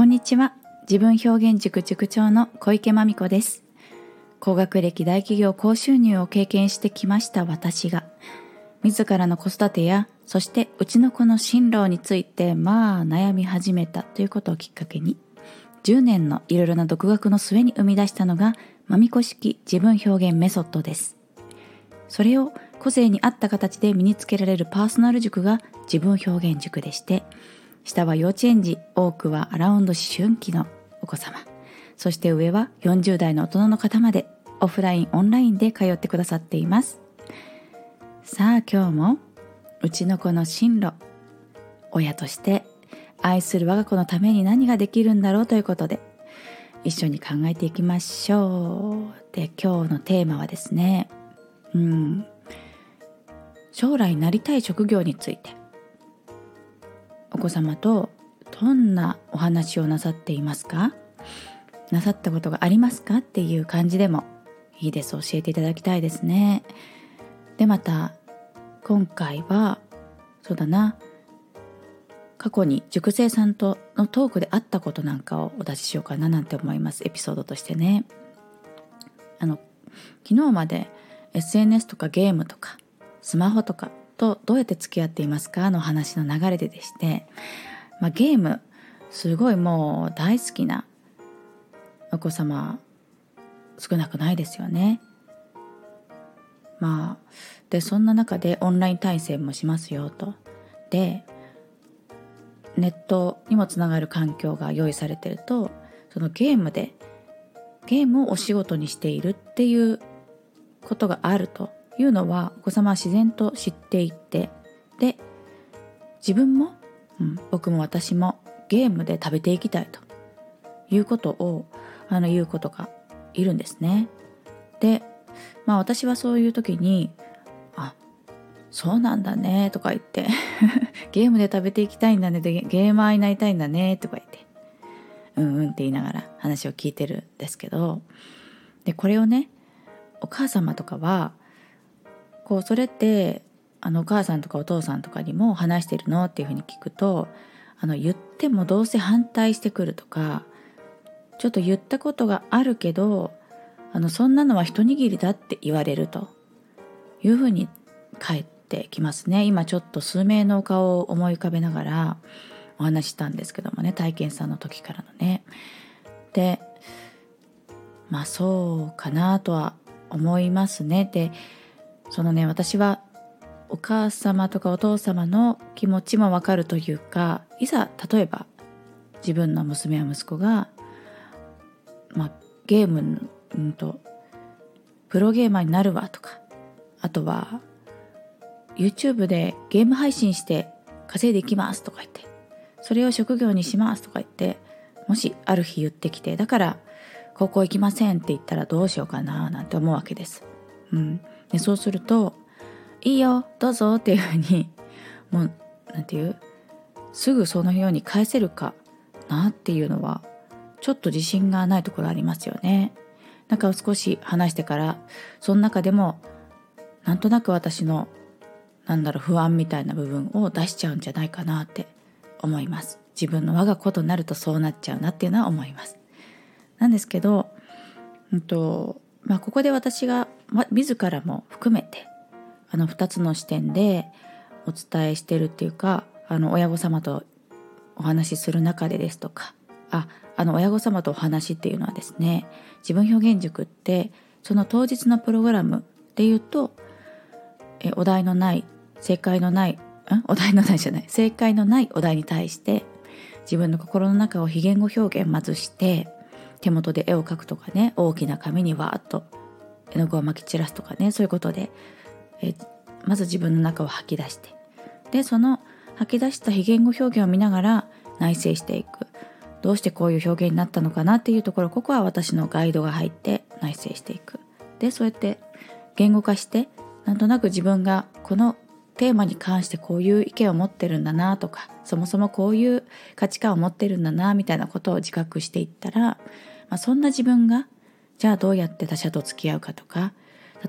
こんにちは。自分表現塾塾長の小池真美子です。高学歴大企業高収入を経験してきました私が自らの子育てやそしてうちの子の進路についてまあ悩み始めたということをきっかけに10年のいろいろな独学の末に生み出したのがまみこ式自分表現メソッドです。それを個性に合った形で身につけられるパーソナル塾が自分表現塾でして下は幼稚園児多くはアラウンド思春期のお子様。そして上は40代の大人の方までオフラインオンラインで通ってくださっています。さあ今日もうちの子の進路親として愛する我が子のために何ができるんだろうということで一緒に考えていきましょう。で今日のテーマはですねうん将来なりたい職業について。お子様とどんなお話をなさっていますか？なさったことがありますかっていう感じでもいいです。教えていただきたいですね。でまた今回はそうだな。過去に塾生さんとのトークであったことなんかをお出ししようかななんて思います。エピソードとしてね。あの昨日まで SNS とかゲームとかスマホとかとどうやって付き合っていますかの話の流れででして、まあ、ゲームすごいもう大好きなお子様少なくないですよね。まあでそんな中でオンライン対戦もしますよと。でネットにもつながる環境が用意されてるとそのゲームでゲームをお仕事にしているっていうことがあるというのはお子様は自然と知っていてで自分も、うん、僕も私もゲームで食べていきたいということをあの言うことがいるんですね。でまあ私はそういう時に「あそうなんだね」とか言って「ゲームで食べていきたいんだね」でゲーマーになりたいんだねとか言ってうんうんって言いながら話を聞いてるんですけどでこれをねお母様とかはこうそれってあのお母さんとかお父さんとかにも話してるのっていうふうに聞くとあの言ってもどうせ反対してくるとかちょっと言ったことがあるけどあのそんなのは一握りだって言われるというふうに返ってきますね。今ちょっと数名のお顔を思い浮かべながらお話したんですけどもね体験さんの時からのね。でまあそうかなとは思いますね。でそのね私はお母様とかお父様の気持ちもわかるというかいざ例えば自分の娘や息子が、まあ、ゲーム、うんとプロゲーマーになるわとかあとは YouTube でゲーム配信して稼いでいきますとか言ってそれを職業にしますとか言ってもしある日言ってきてだから高校行きませんって言ったらどうしようかななんて思うわけです。うん、でそうすると「いいよどうぞ」っていうふうに もう何て言うすぐそのように返せるかなっていうのはちょっと自信がないところありますよね。なんか少し話してからその中でもなんとなく私のなんだろう不安みたいな部分を出しちゃうんじゃないかなって思います。自分の我が子となるとそうなっちゃうなっていうのは思います。なんですけど、うんとまあ、ここで私が、ま、自らも含めてあの2つの視点でお伝えしてるっていうかあの親御様とお話しする中でですとかああの親御様とお話っていうのはですね自分表現塾ってその当日のプログラムで言うとえお題のない正解のないん？お題のないじゃない。正解のないお題に対して自分の心の中を非言語表現まずして手元で絵を描くとかね大きな紙にわーっと絵の具をまき散らすとかねそういうことでえまず自分の中を吐き出してでその吐き出した非言語表現を見ながら内省していく。どうしてこういう表現になったのかな？っていうところここは私のガイドが入って内省していく。でそうやって言語化してなんとなく自分がこのテーマに関してこういう意見を持ってるんだなとかそもそもこういう価値観を持ってるんだなみたいなことを自覚していったら、まあ、そんな自分がじゃあどうやって他者と付き合うかとか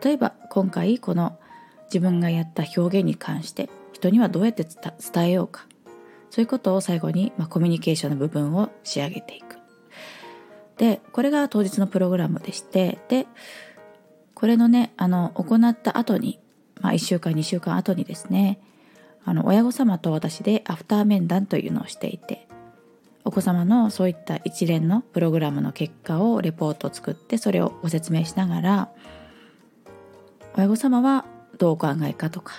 例えば今回この自分がやった表現に関して人にはどうやって伝えようかそういうことを最後に、まあ、コミュニケーションの部分を仕上げていく。でこれが当日のプログラムでしてでこれのねあの行った後に、まあ、1週間2週間後にですねあの親御様と私でアフター面談というのをしていてお子様のそういった一連のプログラムの結果をレポートを作ってそれをご説明しながら親御様はどうお考えかとか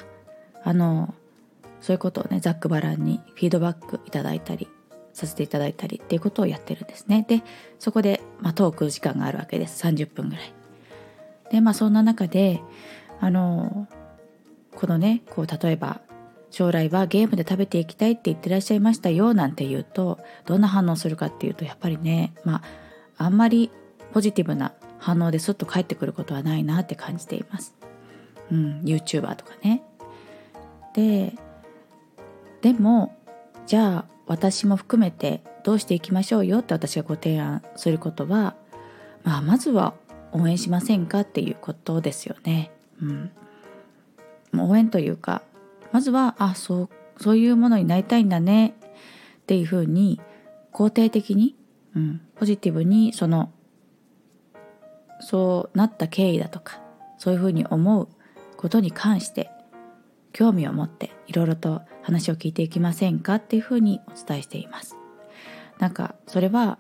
あのそういうことをねざっくばらんにフィードバックいただいたりさせていただいたりっていうことをやってるんですね。でそこで、まあ、トーク時間があるわけです。30分ぐらい。でまあそんな中であのこのねこう例えば将来はゲームで食べていきたいって言ってらっしゃいましたよなんて言うとどんな反応するかっていうとやっぱりねまああんまりポジティブな反応ですっと返ってくることはないなって感じています。うん、YouTuber とかね。ででもじゃあ私も含めてどうしていきましょうよって私がご提案することは、まあ、まずは応援しませんかっていうことですよね。うん、応援というかまずはあそうそういうものになりたいんだねっていうふうに肯定的に、うん、ポジティブにそのそうなった経緯だとかそういうふうに思うことに関して興味を持っていろいろと話を聞いていきませんかっていうふうにお伝えしています。なんかそれは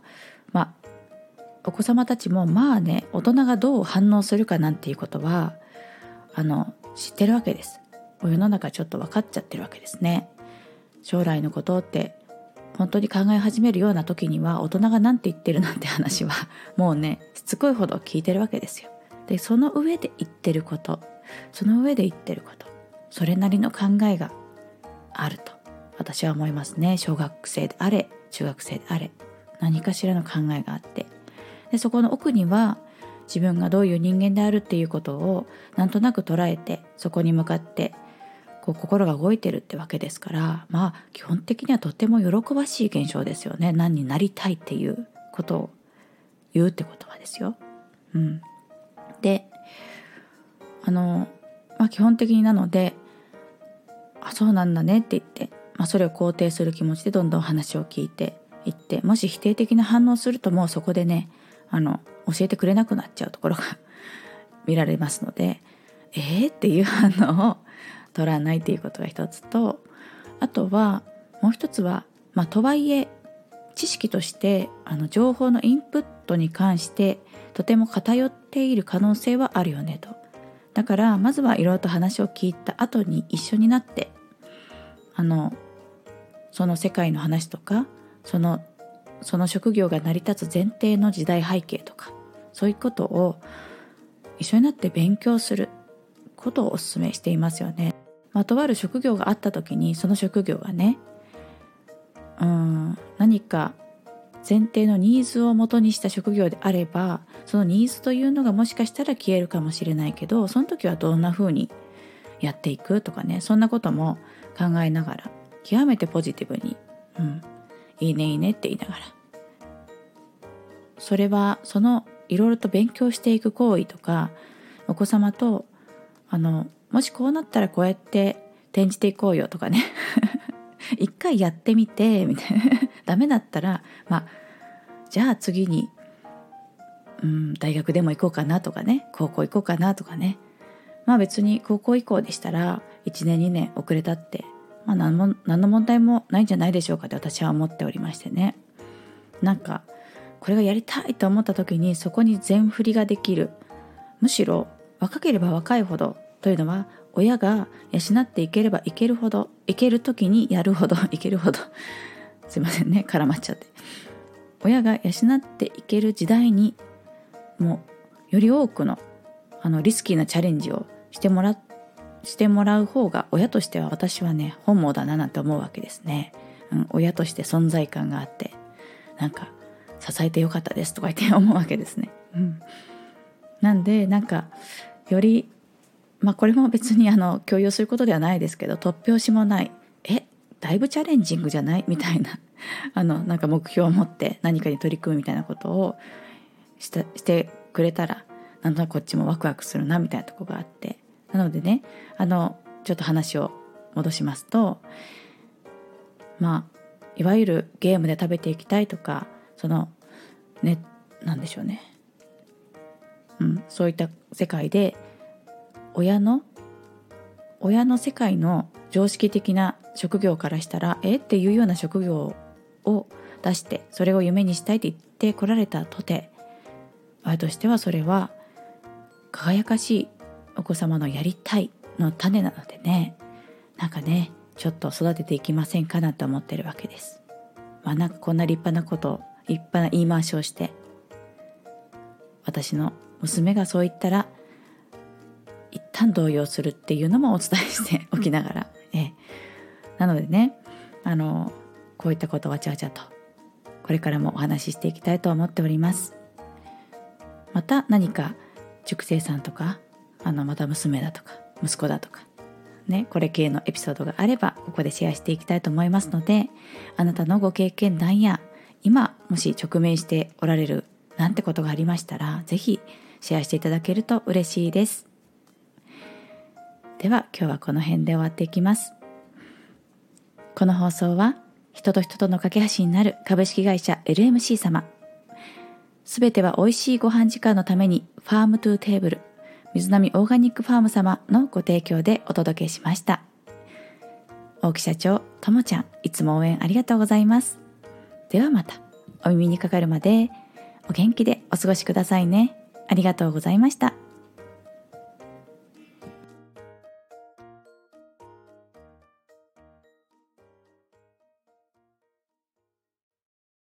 まあお子様たちもまあね大人がどう反応するかなんていうことはあの知ってるわけです。世の中ちょっと分かっちゃってるわけですね。将来のことって本当に考え始めるような時には大人が何て言ってるなんて話は もうねしつこいほど聞いてるわけですよ。でその上で言ってることその上で言ってることそれなりの考えがあると私は思いますね小学生であれ中学生であれ何かしらの考えがあってでそこの奥には自分がどういう人間であるっていうことをなんとなく捉えてそこに向かってこう心が動いてるってわけですからまあ基本的にはとても喜ばしい現象ですよね。何になりたいっていうことを言うってことはですよ。うん、であのまあ基本的になのであそうなんだねって言って、まあ、それを肯定する気持ちでどんどん話を聞いていってもし否定的な反応するともうそこでねあの教えてくれなくなっちゃうところが 見られますのでえー、っていう反応を取らないっていうことが一つとあとはもう一つは、まあ、とはいえ知識としてあの情報のインプットに関してとても偏っている可能性はあるよねとだからまずはいろいろと話を聞いた後に一緒になってあのその世界の話とかそのその職業が成り立つ前提の時代背景とかそういうことを一緒になって勉強することをお勧めしていますよね。ま、とある職業があった時にその職業がねうん何か前提のニーズを元にした職業であればそのニーズというのがもしかしたら消えるかもしれないけどその時はどんな風にやっていくとかねそんなことも考えながら極めてポジティブに「うんいいねいいね」って言いながら。それはそのいろいろと勉強していく行為とかお子様とあのもしこうなったらこうやって転じていこうよとかね。一回やってみてみたいな。ダメだったらまあじゃあ次に、うん、大学でも行こうかなとかね。高校行こうかなとかね。まあ別に高校以降でしたら1年2年遅れたって、まあ、何も何の問題もないんじゃないでしょうかって私は思っておりましてね。なんかこれがやりたいと思った時にそこに全振りができる。むしろ若ければ若いほどというのは親が養っていければいけるほどいける時にやるほど いけるほど。すいませんね。絡まっちゃって。親が養っていける時代にもうより多くのあのリスキーなチャレンジをしてもらしてもらう方が親としては私はね本望だななんて思うわけですね、うん、親として存在感があってなんか支えてよかったですとか言って思うわけですね、うん、なんでなんかよりまあこれも別にあの共有することではないですけど突拍子もない。えだいぶチャレンジングじゃない？みたいな。あのなんか目標を持って何かに取り組むみたいなことをしたしてくれたらなんとなくこっちもワクワクするなみたいなとこがあって。なのでねあのちょっと話を戻しますとまあいわゆるゲームで食べていきたいとかそのねなんでしょうね、うん、そういった世界で親の親の世界の常識的な職業からしたらえっていうような職業を出してそれを夢にしたいって言ってこられたとて親としてはそれは輝かしいお子様のやりたいの種なのでねなんかねちょっと育てていきませんかなと思ってるわけです。まあなんかこんな立派なこと立派な言い回しをして私の娘がそう言ったら一旦動揺するっていうのもお伝えして おきながら、ええ、なのでねあのこういったことわちゃわちゃとこれからもお話ししていきたいと思っております。また何か塾生さんとかあのまた娘だとか息子だとかねこれ系のエピソードがあればここでシェアしていきたいと思いますのであなたのご経験談や今もし直面しておられるなんてことがありましたら是非シェアしていただけると嬉しいです。では今日はこの辺で終わっていきます。この放送は人と人との架け橋になる株式会社 LMC 様。すべては美味しいご飯時間のために Farm to Table 水波オーガニックファーム様のご提供でお届けしました。大木社長ともちゃんいつも応援ありがとうございます。ではまたお耳にかかるまでお元気でお過ごしくださいね。ありがとうございました。